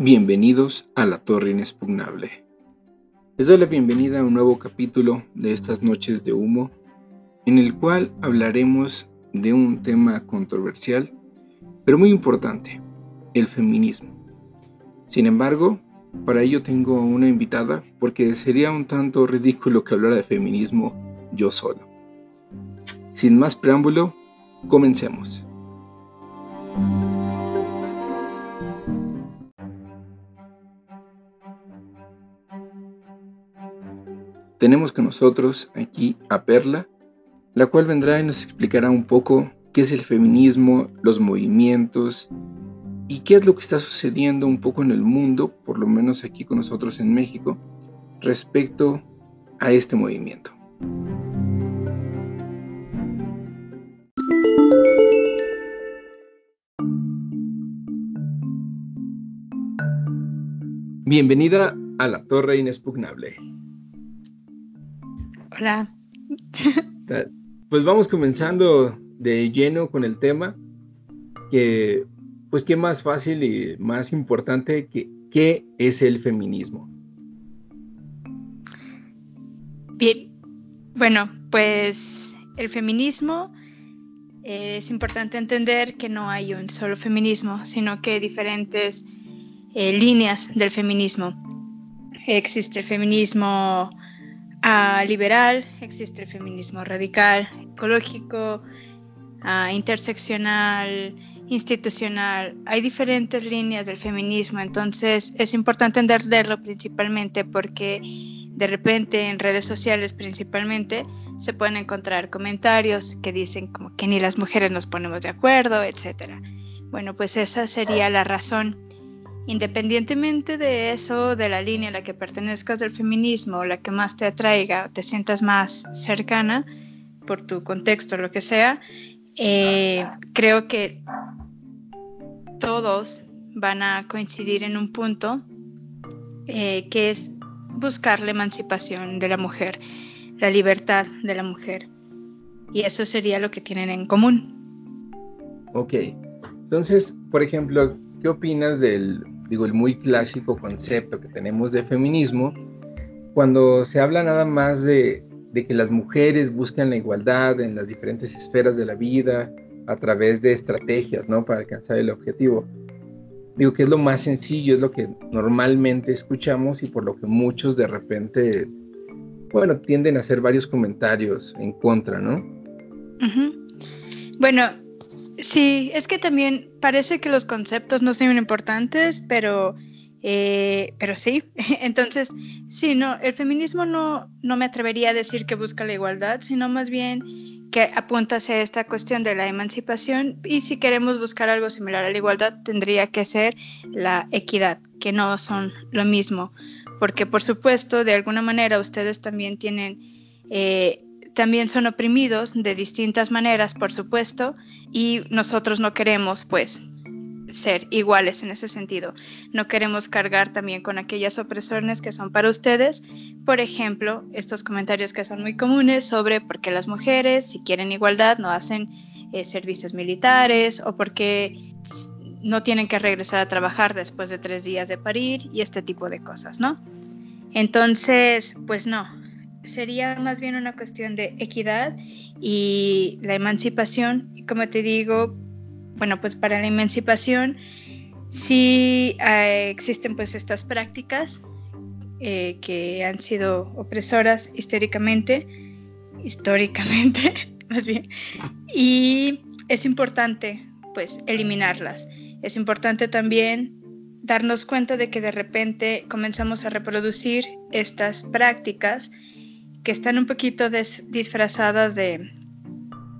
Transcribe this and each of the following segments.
Bienvenidos a La Torre Inexpugnable. Les doy la bienvenida a un nuevo capítulo de estas noches de humo, en el cual hablaremos de un tema controversial, pero muy importante, el feminismo. Sin embargo, para ello tengo una invitada, porque sería un tanto ridículo que hablara de feminismo yo solo. Sin más preámbulo, comencemos. Tenemos con nosotros aquí a Perla, la cual vendrá y nos explicará un poco qué es el feminismo, los movimientos y qué es lo que está sucediendo un poco en el mundo, por lo menos aquí con nosotros en México, respecto a este movimiento. Bienvenida a la Torre Inexpugnable. Hola. Pues vamos comenzando de lleno con el tema, que pues qué más fácil y más importante que qué es el feminismo. Bien, bueno, pues el feminismo es importante entender que no hay un solo feminismo, sino que hay diferentes eh, líneas del feminismo. Existe el feminismo liberal, existe el feminismo radical, ecológico, interseccional, institucional. Hay diferentes líneas del feminismo, entonces es importante entenderlo principalmente porque de repente en redes sociales principalmente se pueden encontrar comentarios que dicen como que ni las mujeres nos ponemos de acuerdo, etc. Bueno, pues esa sería la razón Independientemente de eso, de la línea a la que pertenezcas del feminismo, la que más te atraiga, te sientas más cercana por tu contexto, lo que sea, eh, creo que todos van a coincidir en un punto eh, que es buscar la emancipación de la mujer, la libertad de la mujer. Y eso sería lo que tienen en común. Ok, entonces, por ejemplo, ¿qué opinas del digo, el muy clásico concepto que tenemos de feminismo, cuando se habla nada más de, que las mujeres buscan la igualdad en las diferentes esferas de la vida a través de estrategias, ¿no? Para alcanzar el objetivo. Digo que es lo más sencillo, es lo que normalmente escuchamos y por lo que muchos de repente, bueno, tienden a hacer varios comentarios en contra, ¿no? Bueno, Sí, es que también parece que los conceptos no son importantes, pero, eh, pero sí. Entonces, sí, no, el feminismo no, no me atrevería a decir que busca la igualdad, sino más bien que apunta hacia esta cuestión de la emancipación y si queremos buscar algo similar a la igualdad tendría que ser la equidad, que no son lo mismo, porque por supuesto de alguna manera ustedes también tienen eh, también son oprimidos de distintas maneras, por supuesto, y nosotros no queremos, pues, ser iguales en ese sentido. No queremos cargar también con aquellas opresiones que son para ustedes. Por ejemplo, estos comentarios que son muy comunes sobre por qué las mujeres, si quieren igualdad, no hacen eh, servicios militares o por qué no tienen que regresar a trabajar después de tres días de parir y este tipo de cosas, ¿no? Entonces, pues no, sería más bien una cuestión de equidad y la emancipación. Y como te digo, bueno, pues para la emancipación sí eh, existen pues estas prácticas eh, que han sido opresoras históricamente, históricamente más bien, y es importante pues eliminarlas. Es importante también darnos cuenta de que de repente comenzamos a reproducir estas prácticas que están un poquito disfrazadas de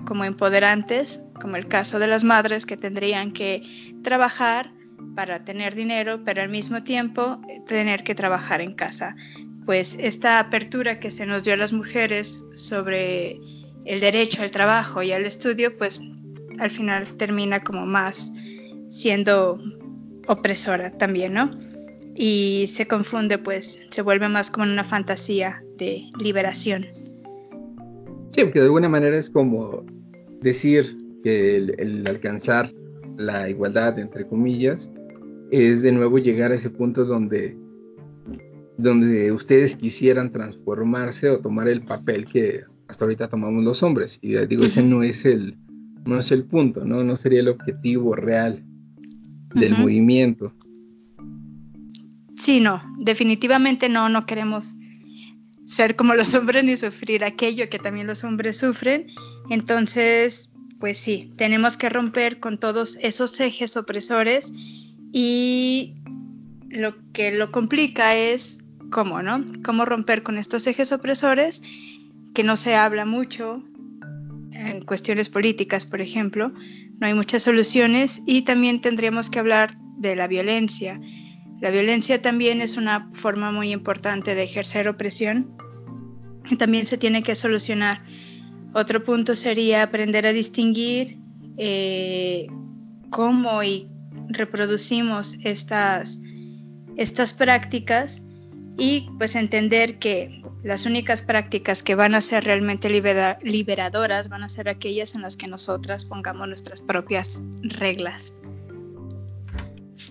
como empoderantes, como el caso de las madres que tendrían que trabajar para tener dinero, pero al mismo tiempo eh, tener que trabajar en casa. Pues esta apertura que se nos dio a las mujeres sobre el derecho al trabajo y al estudio, pues al final termina como más siendo opresora también, ¿no? Y se confunde, pues se vuelve más como una fantasía de liberación. Sí, porque de alguna manera es como decir que el, alcanzar la igualdad, entre comillas, es de nuevo llegar a ese punto donde, donde ustedes quisieran transformarse o tomar el papel que hasta ahorita tomamos los hombres. Y digo, ese no es el, no es el punto, ¿no? No sería el objetivo real del movimiento. Sí, no, definitivamente no, no queremos ser como los hombres ni sufrir aquello que también los hombres sufren. Entonces, pues sí, tenemos que romper con todos esos ejes opresores y lo que lo complica es cómo, ¿no? Cómo romper con estos ejes opresores que no se habla mucho en cuestiones políticas, por ejemplo, no hay muchas soluciones y también tendríamos que hablar de la violencia. La violencia también es una forma muy importante de ejercer opresión y también se tiene que solucionar. Otro punto sería aprender a distinguir eh, cómo y reproducimos estas, estas prácticas y pues entender que las únicas prácticas que van a ser realmente liberadoras van a ser aquellas en las que nosotras pongamos nuestras propias reglas.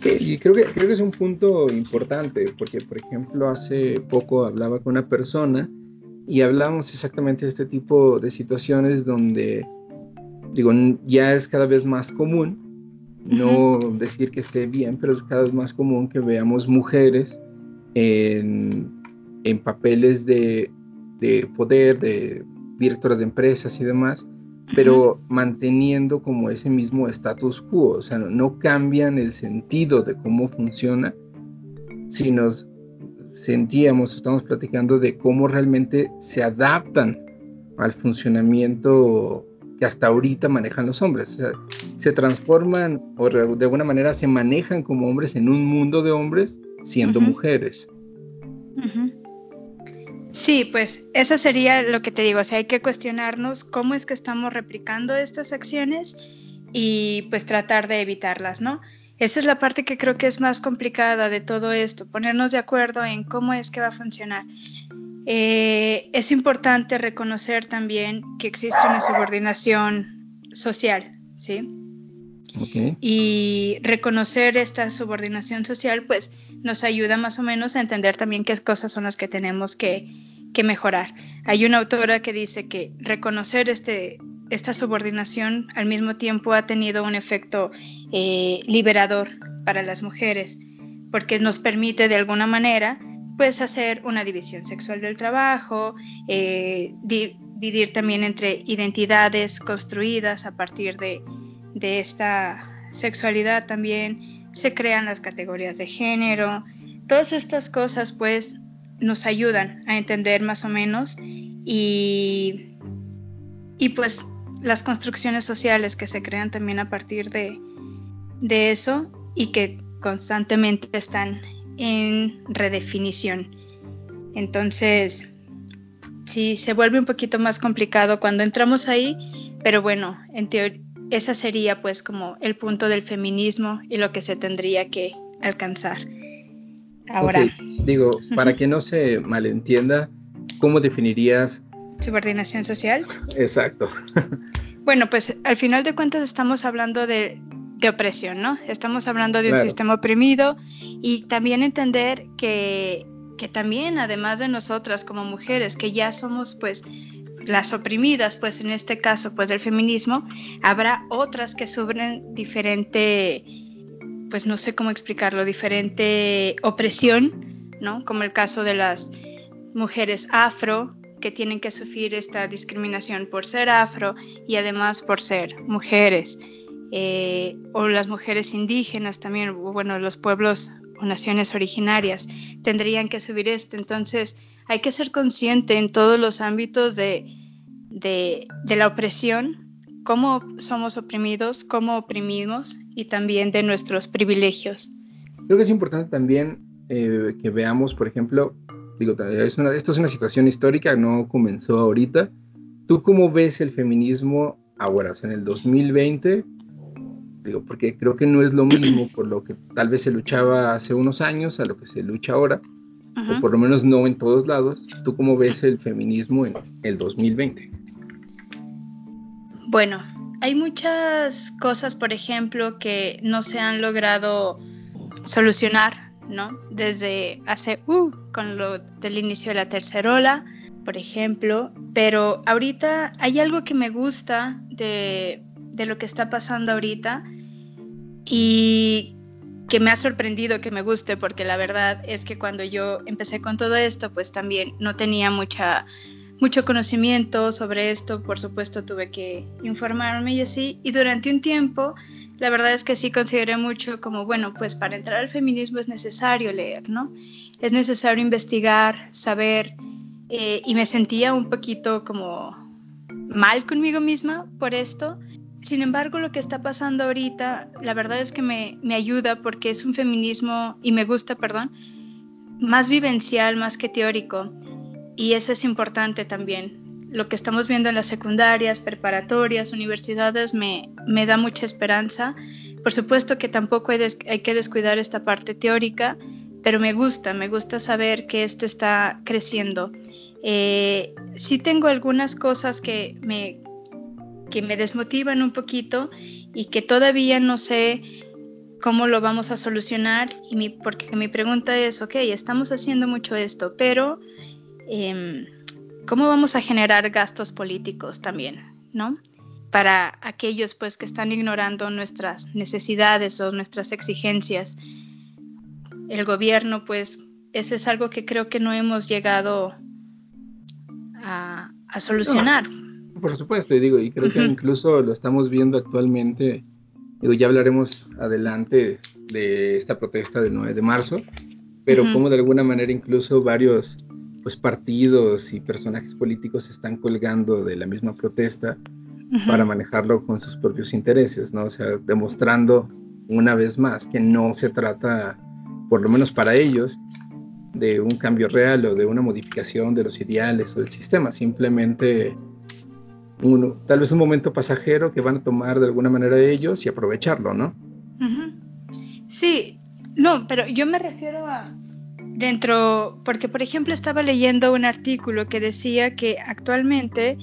Y creo que, creo que es un punto importante, porque por ejemplo hace poco hablaba con una persona y hablamos exactamente de este tipo de situaciones donde, digo, ya es cada vez más común, no decir que esté bien, pero es cada vez más común que veamos mujeres en en papeles de, poder, de directores de empresas y demás, pero manteniendo como ese mismo status quo, o sea, no, cambian el sentido de cómo funciona, sino sentíamos, estamos platicando de cómo realmente se adaptan al funcionamiento que hasta ahorita manejan los hombres. O sea, se transforman o de alguna manera se manejan como hombres en un mundo de hombres siendo mujeres. Sí, pues eso sería lo que te digo, o sea, hay que cuestionarnos cómo es que estamos replicando estas acciones y pues tratar de evitarlas, ¿no? Esa es la parte que creo que es más complicada de todo esto, ponernos de acuerdo en cómo es que va a funcionar. Eh, es importante reconocer también que existe una subordinación social, ¿sí? Y reconocer esta subordinación social, pues nos ayuda más o menos a entender también qué cosas son las que tenemos que, que mejorar. Hay una autora que dice que reconocer este, esta subordinación al mismo tiempo ha tenido un efecto eh, liberador para las mujeres, porque nos permite de alguna manera pues hacer una división sexual del trabajo, eh, dividir también entre identidades construidas a partir de, de esta sexualidad también, se crean las categorías de género, todas estas cosas pues nos ayudan a entender más o menos y, y pues las construcciones sociales que se crean también a partir de, de eso y que constantemente están en redefinición. Entonces, sí, se vuelve un poquito más complicado cuando entramos ahí, pero bueno, en teoría, ese sería pues como el punto del feminismo y lo que se tendría que alcanzar. Ahora. Digo, para que no se malentienda, ¿cómo definirías? Subordinación social. Exacto. bueno, pues al final de cuentas estamos hablando de, opresión, ¿no? Estamos hablando de un sistema oprimido y también entender que, que también, además de nosotras como mujeres, que ya somos pues las oprimidas, pues en este caso pues del feminismo, habrá otras que sufren diferente pues no sé cómo explicarlo, diferente opresión, ¿no? Como el caso de las mujeres afro que tienen que sufrir esta discriminación por ser afro y además por ser mujeres, eh, o las mujeres indígenas también, bueno, los pueblos o naciones originarias tendrían que subir esto. Entonces hay que ser consciente en todos los ámbitos de, de, de la opresión cómo somos oprimidos, cómo oprimimos y también de nuestros privilegios. Creo que es importante también eh, que veamos, por ejemplo, digo, esto es una situación histórica, no comenzó ahorita. ¿Tú cómo ves el feminismo ahora, o sea, en el 2020? Digo, porque creo que no es lo mismo por lo que tal vez se luchaba hace unos años a lo que se lucha ahora, o por lo menos no en todos lados. ¿Tú cómo ves el feminismo en el 2020? Bueno, hay muchas cosas, por ejemplo, que no se han logrado solucionar, ¿no? Desde hace, uh, con lo del inicio de la tercera ola, por ejemplo, pero ahorita hay algo que me gusta de, de lo que está pasando ahorita y que me ha sorprendido que me guste, porque la verdad es que cuando yo empecé con todo esto, pues también no tenía mucha, mucho conocimiento sobre esto, por supuesto tuve que informarme y así, y durante un tiempo, la verdad es que sí consideré mucho como, bueno, pues para entrar al feminismo es necesario leer, ¿no? Es necesario investigar, saber, eh, y me sentía un poquito como mal conmigo misma por esto, sin embargo, lo que está pasando ahorita, la verdad es que me, ayuda porque es un feminismo, y me gusta, perdón, más vivencial, más que teórico. Y eso es importante también. Lo que estamos viendo en las secundarias, preparatorias, universidades, me, me da mucha esperanza. Por supuesto que tampoco hay, que descuidar esta parte teórica, pero me gusta, me gusta saber que esto está creciendo. Eh, sí tengo algunas cosas que me, que me desmotivan un poquito y que todavía no sé cómo lo vamos a solucionar. Y porque mi pregunta es, ok, estamos haciendo mucho esto, pero em, ¿cómo vamos a generar gastos políticos también? ¿No? Para aquellos pues que están ignorando nuestras necesidades o nuestras exigencias. El gobierno pues ese es algo que creo que no hemos llegado a, solucionar. Por supuesto, y digo, y creo que incluso lo estamos viendo actualmente, digo, ya hablaremos adelante de esta protesta del 9 de marzo, pero como de alguna manera incluso varios pues partidos y personajes políticos se están colgando de la misma protesta para manejarlo con sus propios intereses, ¿no? O sea, demostrando una vez más que no se trata, por lo menos para ellos, de un cambio real o de una modificación de los ideales o del sistema, simplemente tal vez un momento pasajero que van a tomar de alguna manera ellos y aprovecharlo, ¿no? Sí, no, pero yo me refiero a dentro, porque por ejemplo estaba leyendo un artículo que decía que actualmente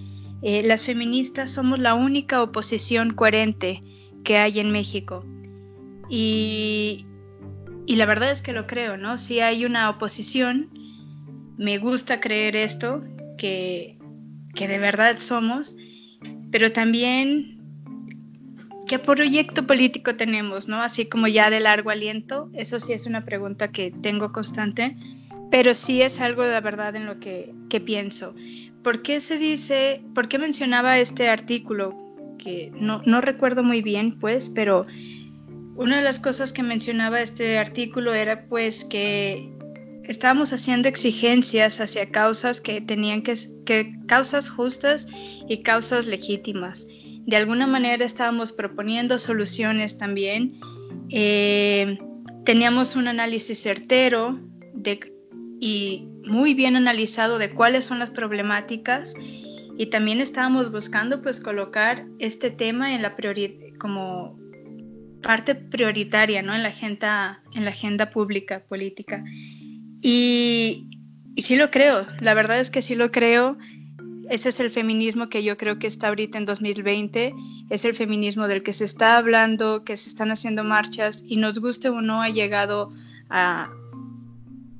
eh, las feministas somos la única oposición coherente que hay en México. Y, y la verdad es que lo creo, ¿no? Si hay una oposición, me gusta creer esto, que, que de verdad somos, pero también qué proyecto político tenemos, ¿no? Así como ya de largo aliento, eso sí es una pregunta que tengo constante, pero sí es algo de la verdad en lo que, que pienso. ¿Por qué se dice, por qué mencionaba este artículo? Que no, no recuerdo muy bien, pues, pero una de las cosas que mencionaba este artículo era pues que estábamos haciendo exigencias hacia causas que tenían que, que causas justas y causas legítimas. De alguna manera estábamos proponiendo soluciones también. Eh, teníamos un análisis certero y muy bien analizado de cuáles son las problemáticas y también estábamos buscando pues colocar este tema en la como parte prioritaria ¿no? en, la agenda, en la agenda pública política. Y, sí lo creo, la verdad es que sí lo creo. Ese es el feminismo que yo creo que está ahorita en 2020, es el feminismo del que se está hablando, que se están haciendo marchas y nos guste o no ha llegado a,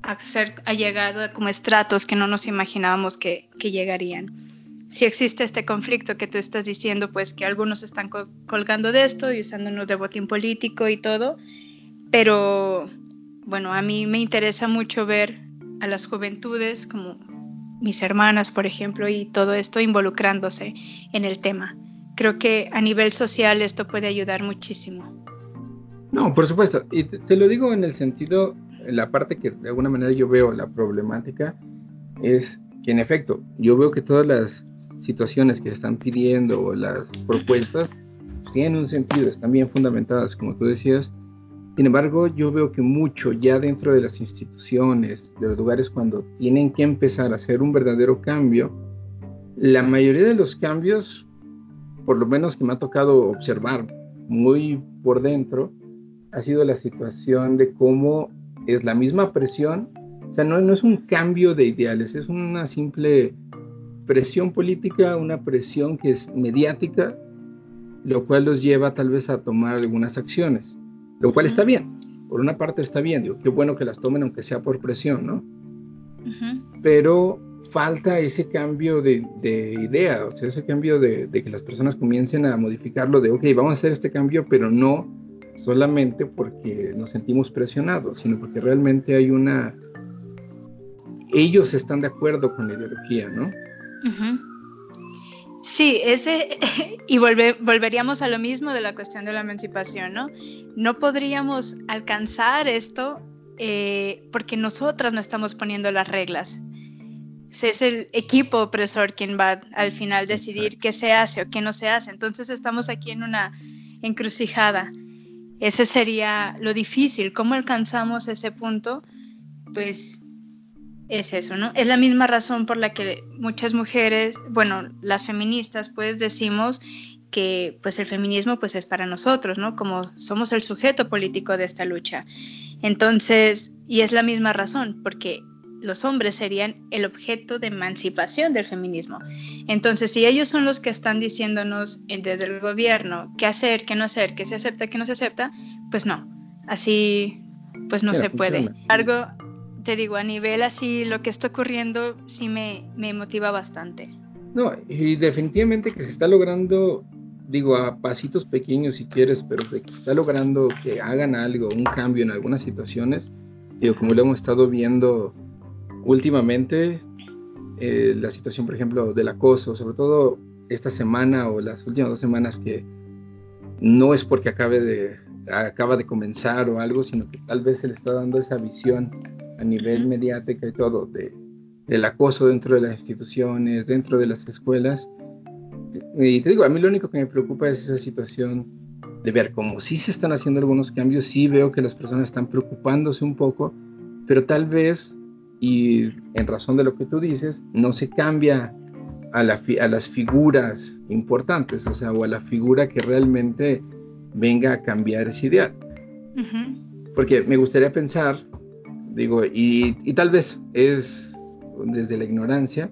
a ser, ha llegado como estratos que no nos imaginábamos que, que llegarían. Si existe este conflicto que tú estás diciendo, pues que algunos están colgando de esto y usándonos de botín político y todo, pero bueno, a mí me interesa mucho ver a las juventudes como mis hermanas, por ejemplo, y todo esto involucrándose en el tema. Creo que a nivel social esto puede ayudar muchísimo. No, por supuesto. Y te, lo digo en el sentido, en la parte que de alguna manera yo veo la problemática, es que en efecto, yo veo que todas las situaciones que se están pidiendo o las propuestas tienen un sentido, están bien fundamentadas, como tú decías, sin embargo, yo veo que mucho ya dentro de las instituciones, de los lugares cuando tienen que empezar a hacer un verdadero cambio, la mayoría de los cambios, por lo menos que me ha tocado observar muy por dentro, ha sido la situación de cómo es la misma presión, o sea, no, no es un cambio de ideales, es una simple presión política, una presión que es mediática, lo cual los lleva tal vez a tomar algunas acciones lo cual está bien. por una parte está bien, digo, qué bueno que las tomen aunque sea por presión, ¿no? Pero falta ese cambio de, idea, o sea, ese cambio de, que las personas comiencen a modificarlo de, ok, vamos a hacer este cambio, pero no solamente porque nos sentimos presionados, sino porque realmente hay una... Ellos están de acuerdo con la ideología, ¿no? Sí, ese, y volveríamos a lo mismo de la cuestión de la emancipación, ¿no? No podríamos alcanzar esto eh, porque nosotras no estamos poniendo las reglas. Es el equipo opresor quien va al final decidir qué se hace o qué no se hace. Entonces estamos aquí en una encrucijada. Ese sería lo difícil. ¿Cómo alcanzamos ese punto? Pues es eso, ¿no? Es la misma razón por la que muchas mujeres, bueno, las feministas, pues decimos que pues el feminismo pues es para nosotros, ¿no? Como somos el sujeto político de esta lucha. Entonces, y es la misma razón, porque los hombres serían el objeto de emancipación del feminismo. Entonces, si ellos son los que están diciéndonos desde el gobierno qué hacer, qué no hacer, qué se acepta, qué no se acepta, pues no, así pues no se puede. Algo, te digo, a nivel así, lo que está ocurriendo sí me, me motiva bastante. No, y definitivamente que se está logrando digo, a pasitos pequeños si quieres, pero que está logrando que hagan algo, un cambio en algunas situaciones, digo, como lo hemos estado viendo últimamente, eh, la situación, por ejemplo, del acoso, sobre todo esta semana o las últimas dos semanas que no es porque acabe de, acaba de comenzar o algo, sino que tal vez se le está dando esa visión a nivel mediática y todo de, del acoso dentro de las instituciones, dentro de las escuelas, y te digo, a mí lo único que me preocupa es esa situación de ver cómo sí se están haciendo algunos cambios, sí veo que las personas están preocupándose un poco, pero tal vez, y en razón de lo que tú dices, no se cambia a, la, a las figuras importantes, o sea, o a la figura que realmente venga a cambiar esa idea. Porque me gustaría pensar, digo, y, tal vez es desde la ignorancia,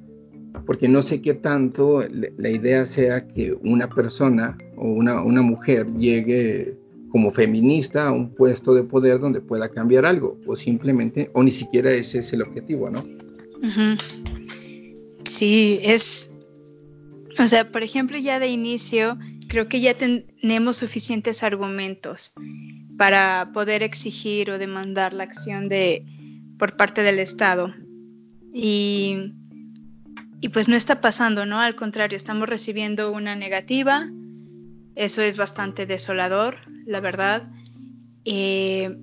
porque no sé qué tanto la idea sea que una persona o una, una mujer llegue como feminista a un puesto de poder donde pueda cambiar algo, o simplemente, o ni siquiera ese es el objetivo, ¿no? Sí, es, o sea, por ejemplo, ya de inicio, creo que ya tenemos suficientes argumentos para poder exigir o demandar la acción de, por parte del Estado. Y y pues no está pasando, ¿no? Al contrario, estamos recibiendo una negativa. Eso es bastante desolador, la verdad. Eh,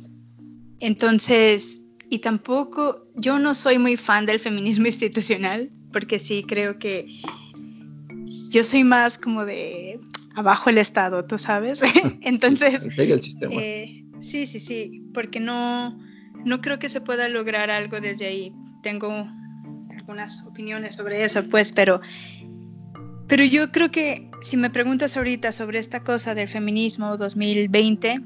entonces, y tampoco, yo no soy muy fan del feminismo institucional, porque sí creo que yo soy más como de abajo el Estado, tú sabes. Entonces, eh, sí, sí, sí, porque no, no creo que se pueda lograr algo desde ahí. Tengo unas opiniones sobre eso, pues, pero, pero yo creo que si me preguntas ahorita sobre esta cosa del feminismo 2020,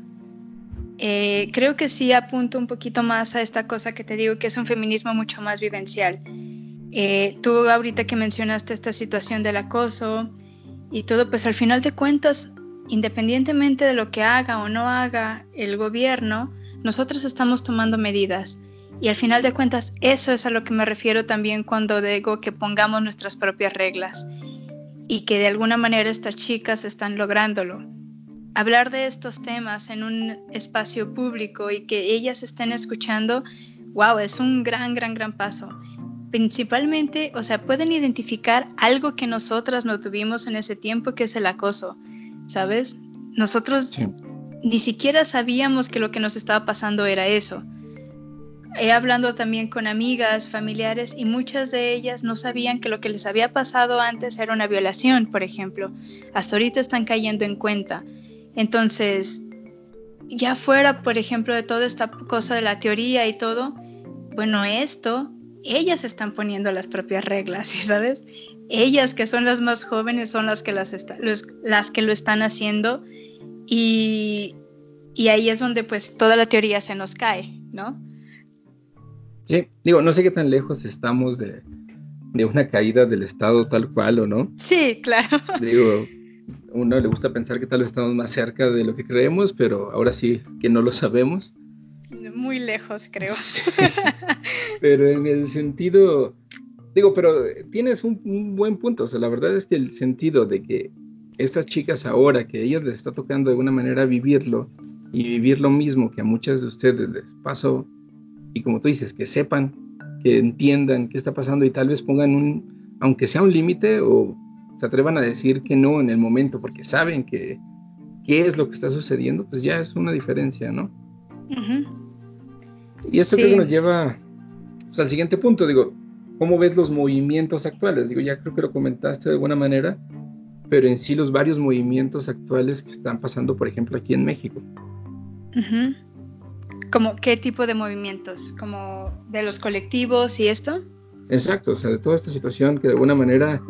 eh, creo que sí apunto un poquito más a esta cosa que te digo, que es un feminismo mucho más vivencial. Eh, tú ahorita que mencionaste esta situación del acoso y todo, pues al final de cuentas, independientemente de lo que haga o no haga el gobierno, nosotros estamos tomando medidas. Y al final de cuentas, eso es a lo que me refiero también cuando digo que pongamos nuestras propias reglas y que de alguna manera estas chicas están lográndolo. Hablar de estos temas en un espacio público y que ellas estén escuchando, wow, es un gran, gran, gran paso. Principalmente, o sea, pueden identificar algo que nosotras no tuvimos en ese tiempo, que es el acoso, ¿sabes? Nosotros ni siquiera sabíamos que lo que nos estaba pasando era eso He hablado también con amigas, familiares y muchas de ellas no sabían que lo que les había pasado antes era una violación, por ejemplo. Hasta ahorita están cayendo en cuenta. Entonces, ya fuera, por ejemplo, de toda esta cosa de la teoría y todo, bueno, esto, ellas están poniendo las propias reglas, ¿sabes? Ellas que son las más jóvenes son las que, las, las que lo están haciendo y, y ahí es donde pues toda la teoría se nos cae, ¿no? Sí, digo, no sé qué tan lejos estamos de, una caída del Estado tal cual o no. Sí, claro. Digo, uno le gusta pensar que tal vez estamos más cerca de lo que creemos, pero ahora sí que no lo sabemos. Muy lejos, creo. pero en el sentido, digo, pero tienes un, buen punto. O sea, la verdad es que el sentido de que estas chicas ahora, que a ellas les está tocando de alguna manera vivirlo y vivir lo mismo que a muchas de ustedes les pasó, y como tú dices, que sepan, que entiendan qué está pasando y tal vez pongan un, aunque sea un límite o se atrevan a decir que no en el momento porque saben que qué es lo que está sucediendo, pues ya es una diferencia, ¿no? Y esto creo que nos lleva pues, al siguiente punto, digo, ¿cómo ves los movimientos actuales? Digo, ya creo que lo comentaste de alguna manera, pero en sí los varios movimientos actuales que están pasando, por ejemplo, aquí en México. ¿Como qué tipo de movimientos? ¿Como de los colectivos y esto? Exacto, o sea, de toda esta situación que de alguna manera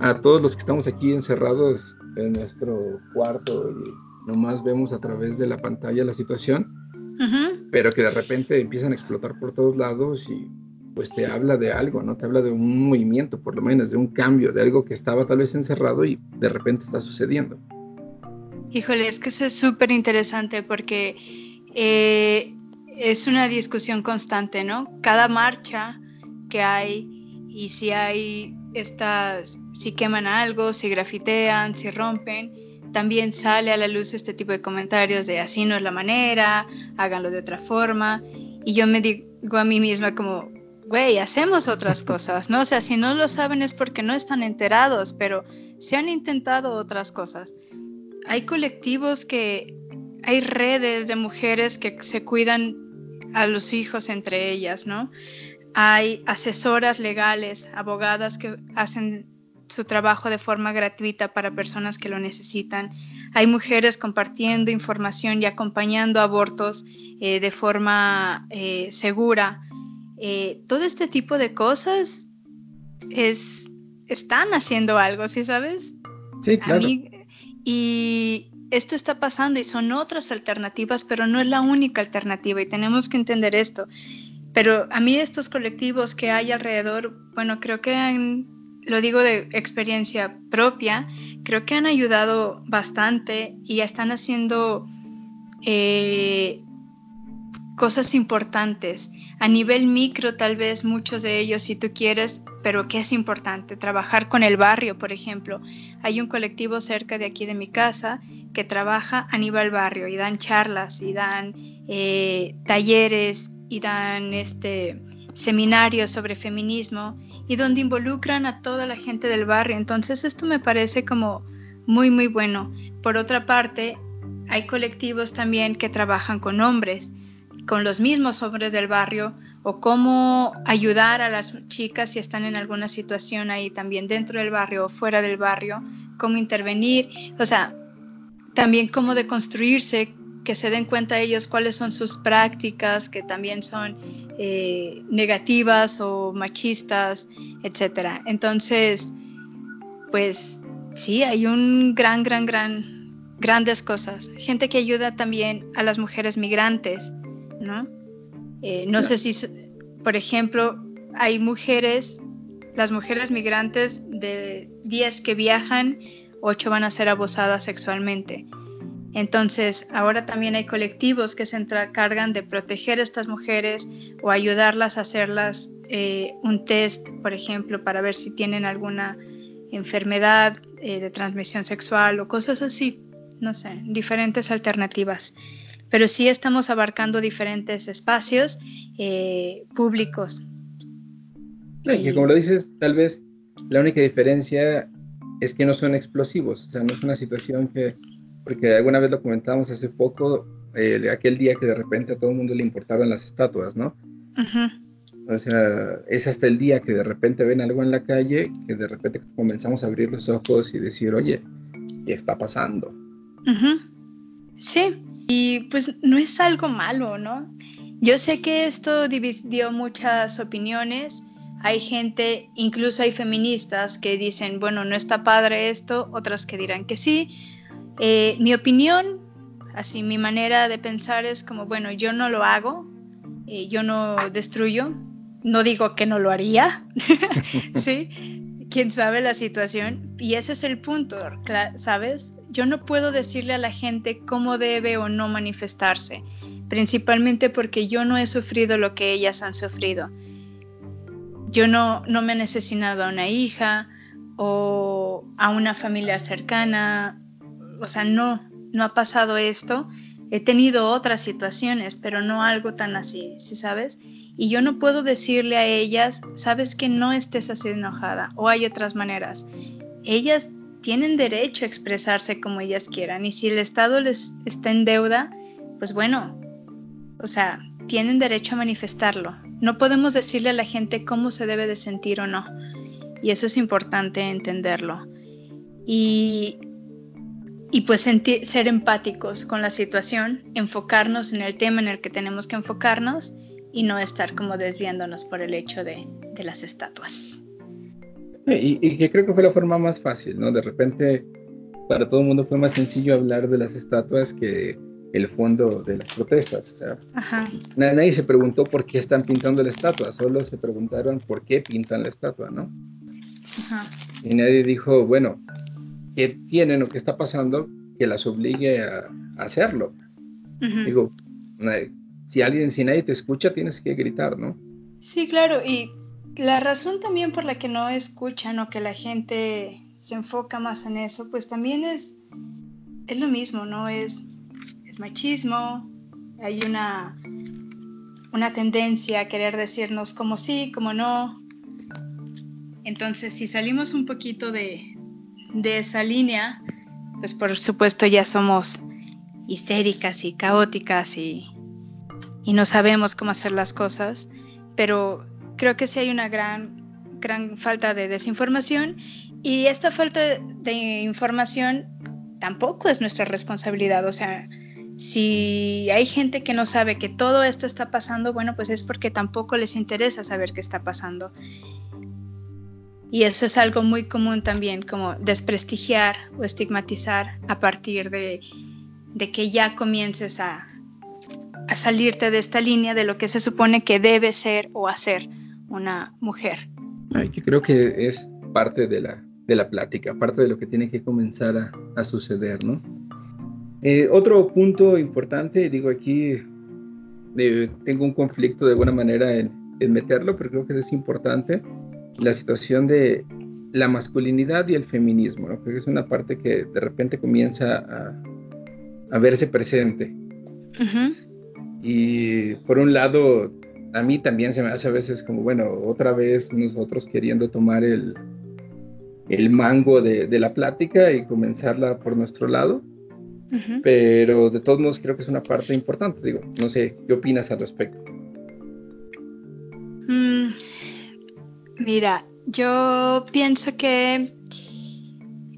a todos los que estamos aquí encerrados en nuestro cuarto y nomás vemos a través de la pantalla la situación, pero que de repente empiezan a explotar por todos lados y pues te habla de algo, ¿no? Te habla de un movimiento, por lo menos, de un cambio, de algo que estaba tal vez encerrado y de repente está sucediendo. Híjole, es que eso es súper interesante porque eh, es una discusión constante, ¿no? Cada marcha que hay y si hay estas, si queman algo, si grafitean, si rompen, también sale a la luz este tipo de comentarios de así no es la manera, háganlo de otra forma. Y yo me digo a mí misma como, güey, hacemos otras cosas, ¿no? O sea, si no lo saben es porque no están enterados, pero se han intentado otras cosas. Hay colectivos que, hay redes de mujeres que se cuidan a los hijos entre ellas, ¿no? Hay asesoras legales, abogadas que hacen su trabajo de forma gratuita para personas que lo necesitan. Hay mujeres compartiendo información y acompañando abortos eh, de forma eh, segura. Eh, todo este tipo de cosas es, están haciendo algo, ¿sí sabes? Sí, claro. y esto está pasando y son otras alternativas, pero no es la única alternativa y tenemos que entender esto. Pero a mí estos colectivos que hay alrededor, bueno, creo que han, lo digo de experiencia propia, creo que han ayudado bastante y están haciendo eh, cosas importantes. A nivel micro, tal vez muchos de ellos, si tú quieres, pero que es importante, trabajar con el barrio, por ejemplo. Hay un colectivo cerca de aquí de mi casa que trabaja a nivel barrio y dan charlas y dan eh, talleres y dan este, seminarios sobre feminismo y donde involucran a toda la gente del barrio. Entonces esto me parece como muy, muy bueno. Por otra parte, hay colectivos también que trabajan con hombres, con los mismos hombres del barrio o cómo ayudar a las chicas si están en alguna situación ahí también dentro del barrio o fuera del barrio, cómo intervenir, o sea, también cómo deconstruirse que se den cuenta ellos cuáles son sus prácticas, que también son eh, negativas o machistas, etc. Entonces, pues sí, hay un gran, gran, gran, grandes cosas. Gente que ayuda también a las mujeres migrantes, ¿no? Eh, no sé si, por ejemplo, hay mujeres, las mujeres migrantes de 10 que viajan, 8 van a ser abusadas sexualmente. Entonces, ahora también hay colectivos que se encargan de proteger a estas mujeres o ayudarlas a hacerlas eh, un test, por ejemplo, para ver si tienen alguna enfermedad eh, de transmisión sexual o cosas así. No sé, diferentes alternativas. Pero sí estamos abarcando diferentes espacios eh, públicos. y como lo dices, tal vez la única diferencia es que no son explosivos, o sea, no es una situación que porque alguna vez lo comentábamos hace poco, eh, aquel día que de repente a todo el mundo le importaban las estatuas, ¿no? O sea, es hasta el día que de repente ven algo en la calle, que de repente comenzamos a abrir los ojos y decir, oye, ¿qué está pasando? Sí, y pues no es algo malo, ¿no? Yo sé que esto dividió muchas opiniones. Hay gente, incluso hay feministas que dicen, bueno, no está padre esto, otras que dirán que sí, eh, mi opinión, así mi manera de pensar es como, bueno, yo no lo hago, eh, yo no destruyo, no digo que no lo haría, ¿sí? Quién sabe la situación. Y ese es el punto, ¿sabes? yo no puedo decirle a la gente cómo debe o no manifestarse, principalmente porque yo no he sufrido lo que ellas han sufrido. Yo no, no me he asesinado a una hija o a una familia cercana, o sea, no, no ha pasado esto. He tenido otras situaciones, pero no algo tan así, ¿sí sabes? Y yo no puedo decirle a ellas, sabes que no estés así enojada o hay otras maneras. Ellas tienen derecho a expresarse como ellas quieran y si el Estado les está en deuda, pues bueno, o sea, tienen derecho a manifestarlo. No podemos decirle a la gente cómo se debe de sentir o no. Y eso es importante entenderlo. Y, y pues ser empáticos con la situación, enfocarnos en el tema en el que tenemos que enfocarnos y no estar como desviándonos por el hecho de, de las estatuas. Y, y, que creo que fue la forma más fácil, ¿no? De repente, para todo el mundo fue más sencillo hablar de las estatuas que el fondo de las protestas. O sea, nadie se preguntó por qué están pintando la estatua, solo se preguntaron por qué pintan la estatua, ¿no? Y nadie dijo, bueno, ¿qué tienen o qué está pasando que las obligue a, hacerlo? Digo, si alguien, si nadie te escucha, tienes que gritar, ¿no? Sí, claro, y la razón también por la que no escuchan o que la gente se enfoca más en eso, pues también es, es lo mismo, ¿no? Es, es machismo, hay una, una tendencia a querer decirnos como sí, como no. Entonces, si salimos un poquito de, de esa línea, pues por supuesto ya somos histéricas y caóticas y, y no sabemos cómo hacer las cosas, pero creo que sí hay una gran, gran falta de desinformación y esta falta de información tampoco es nuestra responsabilidad. O sea, si hay gente que no sabe que todo esto está pasando, bueno, pues es porque tampoco les interesa saber qué está pasando. Y eso es algo muy común también, como desprestigiar o estigmatizar a partir de, que ya comiences a, salirte de esta línea de lo que se supone que debe ser o hacer una mujer. Ay, creo que es parte de la, de la plática, parte de lo que tiene que comenzar a, suceder, ¿no? Eh, otro punto importante, digo aquí, tengo un conflicto de buena manera en, meterlo, pero creo que es importante, la situación de la masculinidad y el feminismo, ¿no? Creo que es una parte que de repente comienza a, a verse presente. Y por un lado, a mí también se me hace a veces como, bueno, otra vez nosotros queriendo tomar el, el mango de, de la plática y comenzarla por nuestro lado. Pero de todos modos creo que es una parte importante. Digo, no sé, ¿qué opinas al respecto? Mm, mira, yo pienso que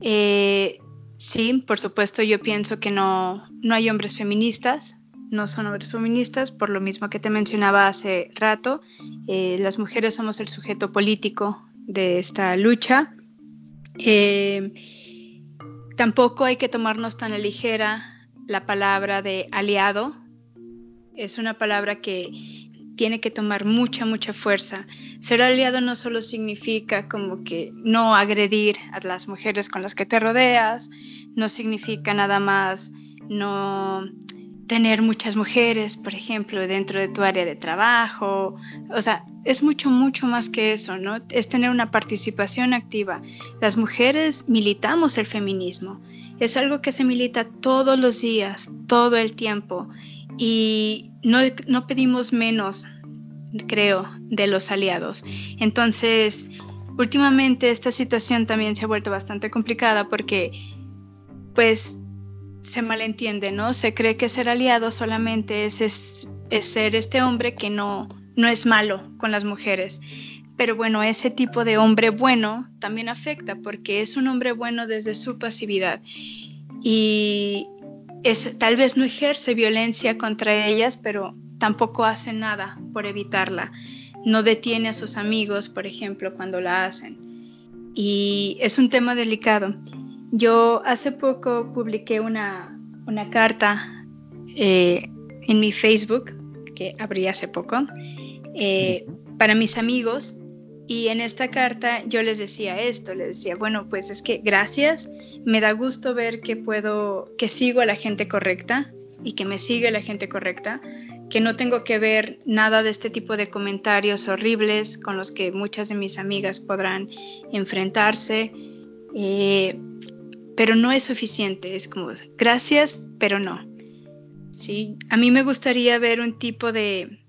eh, sí, por supuesto, yo pienso que no, no hay hombres feministas no son hombres feministas, por lo mismo que te mencionaba hace rato, eh, las mujeres somos el sujeto político de esta lucha. Eh, tampoco hay que tomarnos tan a ligera la palabra de aliado. Es una palabra que tiene que tomar mucha, mucha fuerza. Ser aliado no solo significa como que no agredir a las mujeres con las que te rodeas, no significa nada más no tener muchas mujeres, por ejemplo, dentro de tu área de trabajo. O sea, es mucho, mucho más que eso, ¿no? Es tener una participación activa. Las mujeres militamos el feminismo. Es algo que se milita todos los días, todo el tiempo. Y no, no pedimos menos, creo, de los aliados. Entonces, últimamente esta situación también se ha vuelto bastante complicada porque, pues, se malentiende, ¿no? Se cree que ser aliado solamente es, es, ser este hombre que no, no es malo con las mujeres. Pero bueno, ese tipo de hombre bueno también afecta porque es un hombre bueno desde su pasividad y es, tal vez no ejerce violencia contra ellas, pero tampoco hace nada por evitarla. No detiene a sus amigos, por ejemplo, cuando la hacen. Y es un tema delicado. Yo hace poco publiqué una, carta eh, en mi Facebook, que abrí hace poco, eh, para mis amigos Y en esta carta yo les decía esto, les decía, bueno, pues es que gracias, me da gusto ver que puedo, que sigo a la gente correcta y que me sigue la gente correcta, que no tengo que ver nada de este tipo de comentarios horribles con los que muchas de mis amigas podrán enfrentarse, eh, pero no es suficiente, es como gracias, pero no. Sí, a mí me gustaría ver un tipo de,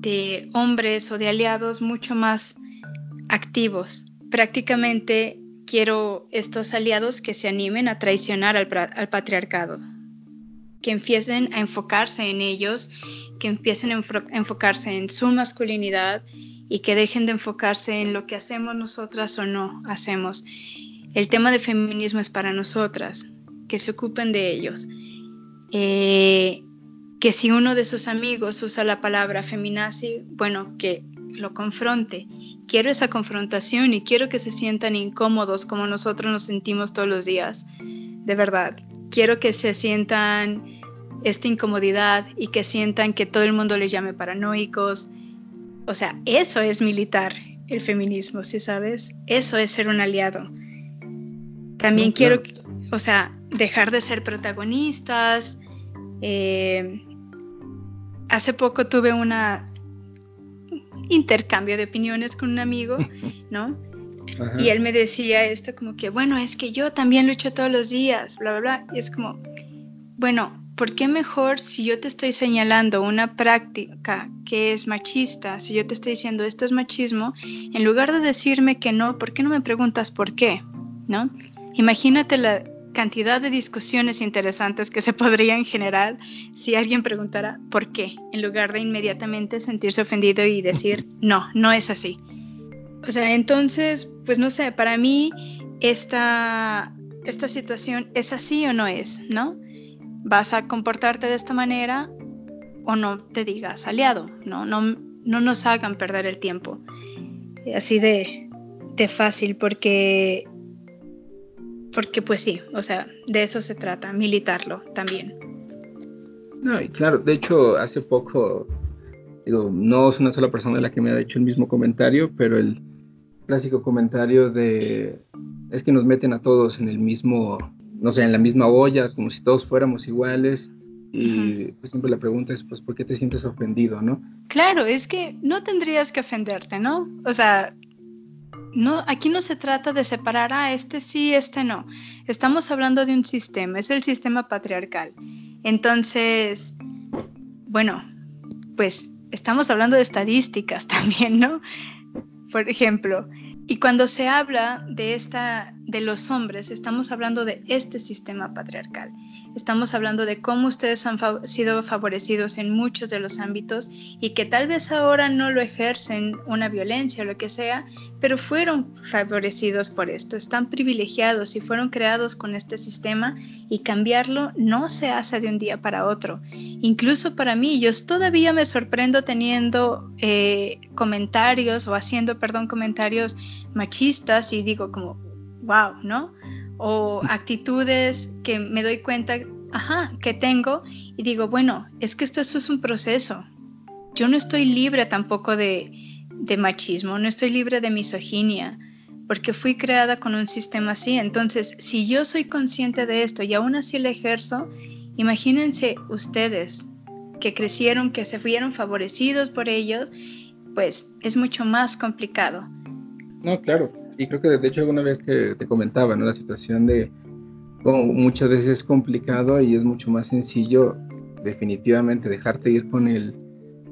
de hombres o de aliados mucho más activos. Prácticamente quiero estos aliados que se animen a traicionar al, patriarcado, que empiecen a enfocarse en ellos, que empiecen a enfocarse en su masculinidad y que dejen de enfocarse en lo que hacemos nosotras o no hacemos. El tema de feminismo es para nosotras, que se ocupen de ellos. Eh, que si uno de sus amigos usa la palabra feminazi, bueno, que lo confronte. Quiero esa confrontación y quiero que se sientan incómodos como nosotros nos sentimos todos los días. De verdad, quiero que se sientan esta incomodidad y que sientan que todo el mundo les llame paranoicos. O sea, eso es militar el feminismo, ¿sí sabes? Eso es ser un aliado. También quiero, o sea, dejar de ser protagonistas. Eh, hace poco tuve una intercambio de opiniones con un amigo, ¿no? Y él me decía esto como que, bueno, es que yo también lucho todos los días, bla, bla, bla. Y es como, bueno, ¿por qué mejor si yo te estoy señalando una práctica que es machista, si yo te estoy diciendo esto es machismo, en lugar de decirme que no, ¿por qué no me preguntas por qué? ¿No? Imagínate la, cantidad de discusiones interesantes que se podrían generar si alguien preguntara por qué, en lugar de inmediatamente sentirse ofendido y decir, no, no es así. O sea, entonces, pues no sé, para mí esta, esta situación es así o no es, ¿no? Vas a comportarte de esta manera o no te digas aliado, ¿no? No, no nos hagan perder el tiempo. Así de, de fácil, porque porque pues sí, o sea, de eso se trata, militarlo también. No, y claro, de hecho, hace poco, digo, no es una sola persona la que me ha hecho el mismo comentario, pero el clásico comentario de, es que nos meten a todos en el mismo, no sé, en la misma olla, como si todos fuéramos iguales. Y pues siempre la pregunta es, pues, ¿por qué te sientes ofendido, no? Claro, es que no tendrías que ofenderte, ¿no? O sea, no, aquí no se trata de separar a ah, este sí, este no. Estamos hablando de un sistema, es el sistema patriarcal. Entonces, bueno, pues estamos hablando de estadísticas también, ¿no? Por ejemplo, y cuando se habla de esta de los hombres, estamos hablando de este sistema patriarcal. Estamos hablando de cómo ustedes han sido favorecidos en muchos de los ámbitos y que tal vez ahora no lo ejercen una violencia o lo que sea, pero fueron favorecidos por esto, están privilegiados y fueron creados con este sistema y cambiarlo no se hace de un día para otro. Incluso para mí, yo todavía me sorprendo teniendo eh, comentarios o haciendo, perdón, comentarios machistas y digo como, wow, ¿no? O actitudes que me doy cuenta, ajá, que tengo y digo, bueno, es que esto, es un proceso. Yo no estoy libre tampoco de, de machismo, no estoy libre de misoginia, porque fui creada con un sistema así. Entonces, si yo soy consciente de esto y aún así lo ejerzo, imagínense ustedes que crecieron, que se fueron favorecidos por ellos, pues es mucho más complicado. No, claro, y creo que de hecho alguna vez te, te comentaba, ¿no? La situación de como muchas veces es complicado y es mucho más sencillo definitivamente dejarte ir con el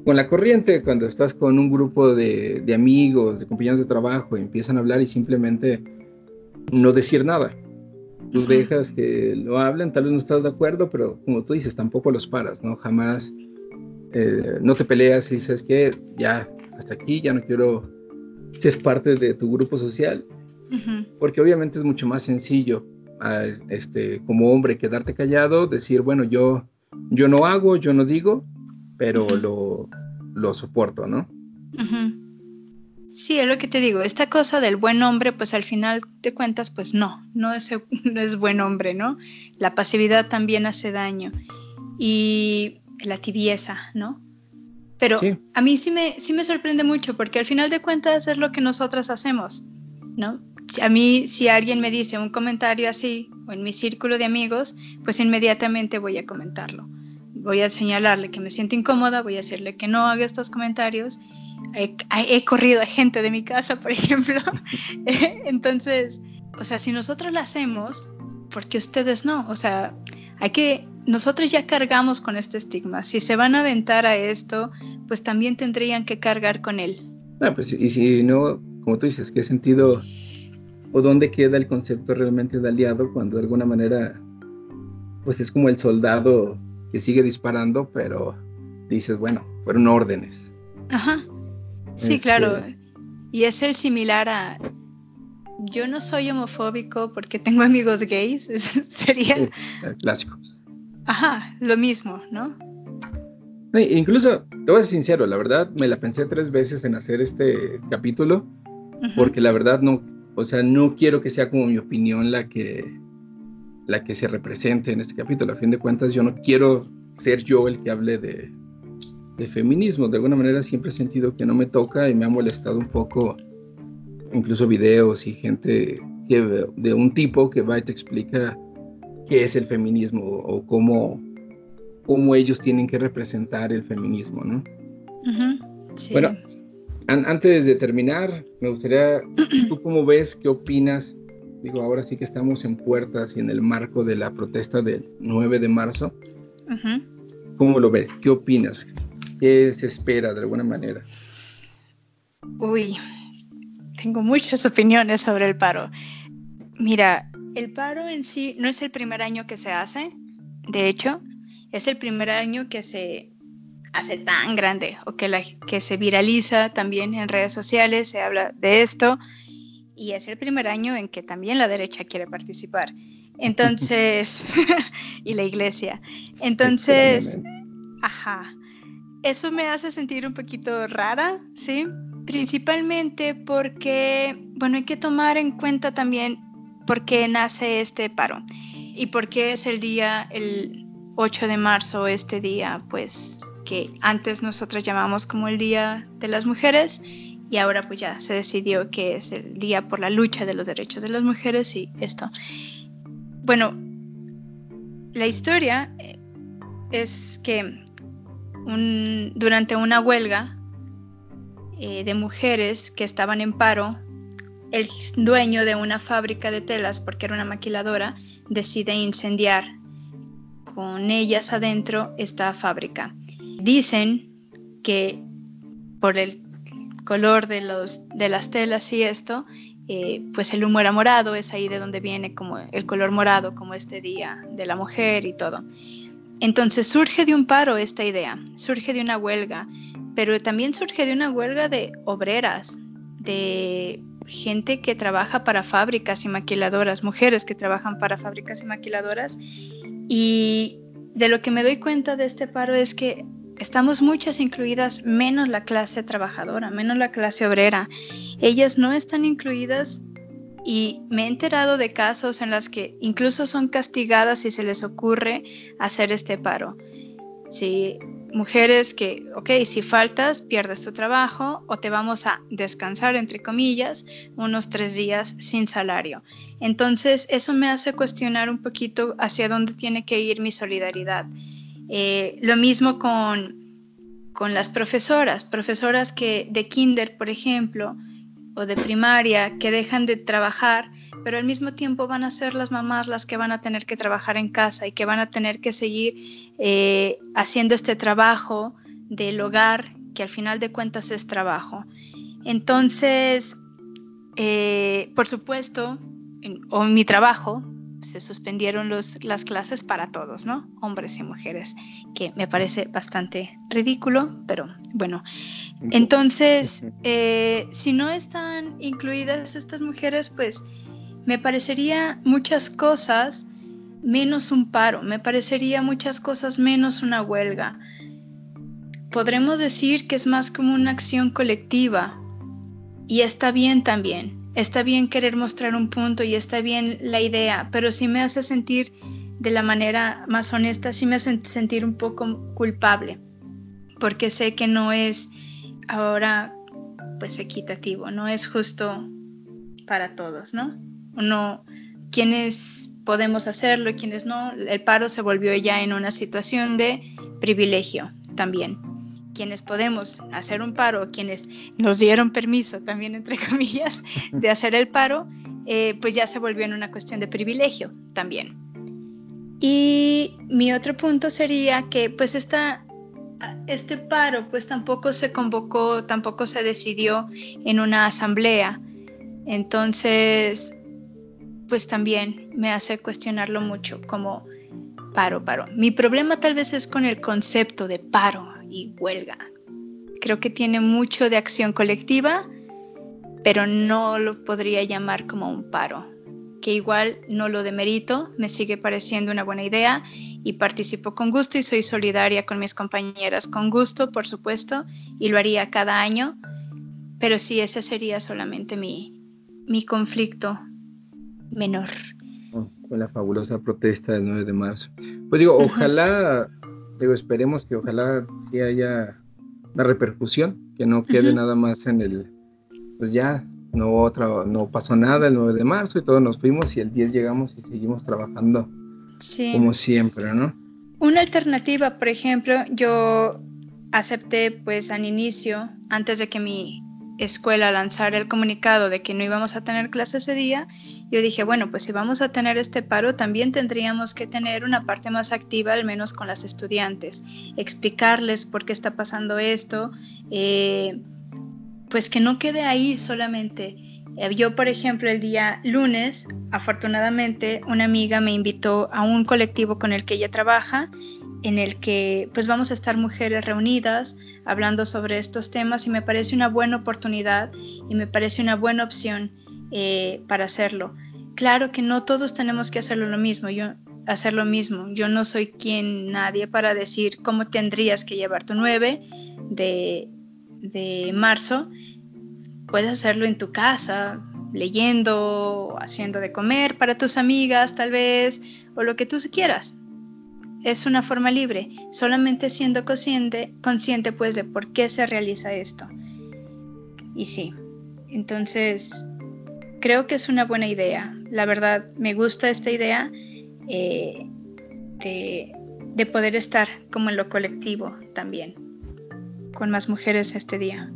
con la corriente cuando estás con un grupo de, de amigos, de compañeros de trabajo y empiezan a hablar y simplemente no decir nada. Tú dejas que lo hablen, tal vez no estás de acuerdo, pero como tú dices, tampoco los paras, ¿no? Jamás eh, no te peleas y dices que ya, hasta aquí, ya no quiero ser parte de tu grupo social, porque obviamente es mucho más sencillo este, como hombre quedarte callado, decir, bueno, yo, yo no hago, yo no digo, pero lo, lo soporto, ¿no? Sí, es lo que te digo, esta cosa del buen hombre, pues al final te cuentas, pues no, no es, no es buen hombre, ¿no? La pasividad también hace daño y la tibieza, ¿no? Pero a mí sí me, sí me sorprende mucho porque al final de cuentas es lo que nosotras hacemos, ¿no? A mí si alguien me dice un comentario así o en mi círculo de amigos, pues inmediatamente voy a comentarlo. Voy a señalarle que me siento incómoda, voy a decirle que no haga estos comentarios. He, he corrido a gente de mi casa, por ejemplo. Entonces, o sea, si nosotros lo hacemos, ¿por qué ustedes no? O sea, hay que, nosotros ya cargamos con este estigma. Si se van a aventar a esto, pues también tendrían que cargar con él. Ah, pues, y si no, como tú dices, ¿qué sentido o dónde queda el concepto realmente de aliado cuando de alguna manera, pues es como el soldado que sigue disparando, pero dices, bueno, fueron órdenes. Ajá. Sí, este claro. Y es el similar a yo no soy homofóbico porque tengo amigos gays, sería... clásico. Ajá, lo mismo, ¿no? incluso, te voy a ser sincero, la verdad me la pensé tres veces en hacer este capítulo, porque la verdad no, o sea, no quiero que sea como mi opinión la que, la que se represente en este capítulo. A fin de cuentas, yo no quiero ser yo el que hable de, de feminismo. De alguna manera siempre he sentido que no me toca y me ha molestado un poco incluso videos y gente de un tipo que va y te explica qué es el feminismo o cómo, cómo ellos tienen que representar el feminismo, ¿no? Bueno, antes de terminar, me gustaría, ¿tú cómo ves, qué opinas? Digo, ahora sí que estamos en puertas y en el marco de la protesta del 9 de marzo. ¿Cómo lo ves? ¿Qué opinas? ¿Qué se espera de alguna manera? Uy, tengo muchas opiniones sobre el paro. Mira, el paro en sí no es el primer año que se hace, de hecho, es el primer año que se hace tan grande o que, la, que se viraliza también en redes sociales, se habla de esto y es el primer año en que también la derecha quiere participar. Entonces, y la iglesia. Entonces, ajá, eso me hace sentir un poquito rara, ¿sí? Principalmente porque, bueno, hay que tomar en cuenta también por qué nace este paro y por qué es el día, el 8 de marzo, este día, pues que antes nosotros llamamos como el Día de las Mujeres y ahora pues ya se decidió que es el día por la lucha de los derechos de las mujeres y esto. Bueno, la historia eh, es que durante una huelga eh, de mujeres que estaban en paro, el dueño de una fábrica de telas, porque era una maquiladora, decide incendiar con ellas adentro esta fábrica. Dicen que por el color de, los, de las telas y esto, eh, pues el humo era morado, es ahí de donde viene como el color morado, como este día de la mujer y todo. Entonces surge de un paro esta idea, surge de una huelga, pero también surge de una huelga de obreras, de gente que trabaja para fábricas y maquiladoras, mujeres que trabajan para fábricas y maquiladoras. Y de lo que me doy cuenta de este paro es que estamos muchas incluidas, menos la clase trabajadora, menos la clase obrera. Ellas no están incluidas y me he enterado de casos en los que incluso son castigadas si se les ocurre hacer este paro. Si mujeres que, ok, si faltas, pierdes tu trabajo o te vamos a descansar, entre comillas, unos tres días sin salario. Entonces, eso me hace cuestionar un poquito hacia dónde tiene que ir mi solidaridad. Eh, lo mismo con, con las profesoras, profesoras que de kinder, por ejemplo, o de primaria que dejan de trabajar, pero al mismo tiempo van a ser las mamás las que van a tener que trabajar en casa y que van a tener que seguir eh, haciendo este trabajo del hogar, que al final de cuentas es trabajo. Entonces, eh, por supuesto, o mi trabajo, se suspendieron las clases para todos, ¿no? Hombres y mujeres, que me parece bastante ridículo, pero bueno. Entonces, eh, si no están incluidas estas mujeres, pues me parecería muchas cosas menos un paro, me parecería muchas cosas menos una huelga. Podremos decir que es más como una acción colectiva y está bien también está bien querer mostrar un punto y está bien la idea, pero si me hace sentir de la manera más honesta, sí me hace sentir un poco culpable. porque sé que no es ahora pues equitativo, no es justo para todos, ¿no? Uno, quienes podemos hacerlo y quienes no, el paro se volvió ya en una situación de privilegio también. Quienes podemos hacer un paro, quienes nos dieron permiso también, entre comillas, de hacer el paro, eh, pues ya se volvió en una cuestión de privilegio también. Y mi otro punto sería que pues esta, este paro pues tampoco se convocó, tampoco se decidió en una asamblea. Entonces, pues también me hace cuestionarlo mucho como paro, paro. Mi problema tal vez es con el concepto de paro y huelga. Creo que tiene mucho de acción colectiva, pero no lo podría llamar como un paro, que igual no lo demerito, me sigue pareciendo una buena idea y participo con gusto y soy solidaria con mis compañeras con gusto, por supuesto, y lo haría cada año, pero sí, ese sería solamente mi, mi conflicto menor. Oh, con la fabulosa protesta del 9 de marzo. Pues digo, ojalá, digo, esperemos que ojalá sí haya una repercusión, que no quede nada más en el, pues ya, no otra, no pasó nada el 9 de marzo y todos nos fuimos y el 10 llegamos y seguimos trabajando como siempre, ¿no? Una alternativa, por ejemplo, yo acepté pues al inicio, antes de que mi escuela lanzara el comunicado de que no íbamos a tener clase ese día, yo dije, bueno, pues si vamos a tener este paro, también tendríamos que tener una parte más activa, al menos con las estudiantes, explicarles por qué está pasando esto, eh, pues que no quede ahí solamente. Eh, yo, por ejemplo, el día lunes, afortunadamente, una amiga me invitó a un colectivo con el que ella trabaja en el que pues vamos a estar mujeres reunidas hablando sobre estos temas y me parece una buena oportunidad y me parece una buena opción eh, para hacerlo. Claro que no todos tenemos que hacerlo lo mismo, yo hacer lo mismo. Yo no soy quien nadie para decir cómo tendrías que llevar tu 9 de, de marzo. Puedes hacerlo en tu casa, leyendo, haciendo de comer para tus amigas tal vez, o lo que tú quieras es una forma libre, solamente siendo consciente, consciente pues de por qué se realiza esto. Y sí, entonces creo que es una buena idea. La verdad, me gusta esta idea eh, de, de poder estar como en lo colectivo también, con más mujeres este día.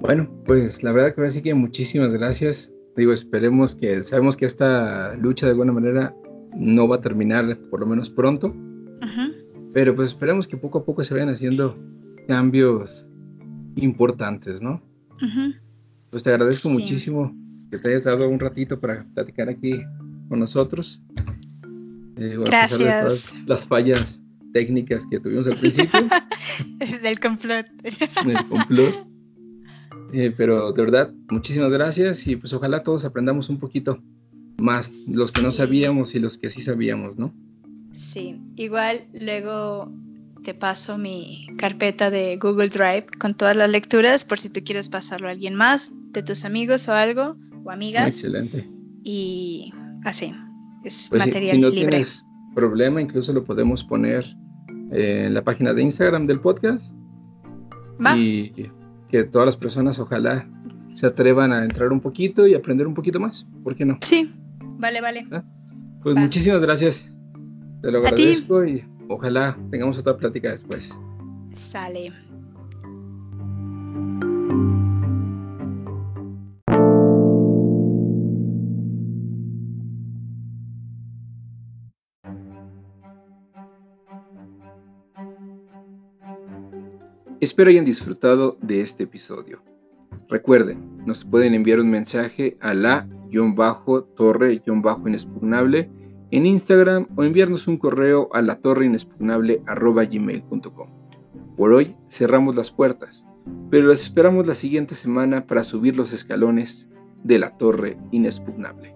Bueno, pues la verdad que ahora sí que muchísimas gracias. Digo, esperemos que, sabemos que esta lucha de alguna manera no va a terminar por lo menos pronto. Pero pues esperemos que poco a poco se vayan haciendo cambios importantes, ¿no? Pues te agradezco muchísimo que te hayas dado un ratito para platicar aquí con nosotros. Eh, Gracias. las fallas técnicas que tuvimos al principio. Del complot. Del complot. Eh, pero de verdad, muchísimas gracias y pues ojalá todos aprendamos un poquito más los que no sabíamos y los que sí sabíamos, ¿no? Sí, igual luego te paso mi carpeta de Google Drive con todas las lecturas por si tú quieres pasarlo a alguien más, de tus amigos o algo, o amigas. Excelente. Y así, es pues material si, si no tienes problema, incluso lo podemos poner en la página de Instagram del podcast. Y que todas las personas ojalá se atrevan a entrar un poquito y aprender un poquito más. ¿Por qué no? Sí, Vale, vale. ¿Ah? Pues muchísimas gracias. Te lo agradezco y ojalá tengamos otra plática después. Sale. Espero hayan disfrutado de este episodio. Recuerden, nos pueden enviar un mensaje a la torre-inexpugnable en Instagram o enviarnos un correo a la torreinexpugnable.gmail.com. Por hoy cerramos las puertas, pero las esperamos la siguiente semana para subir los escalones de la Torre Inexpugnable.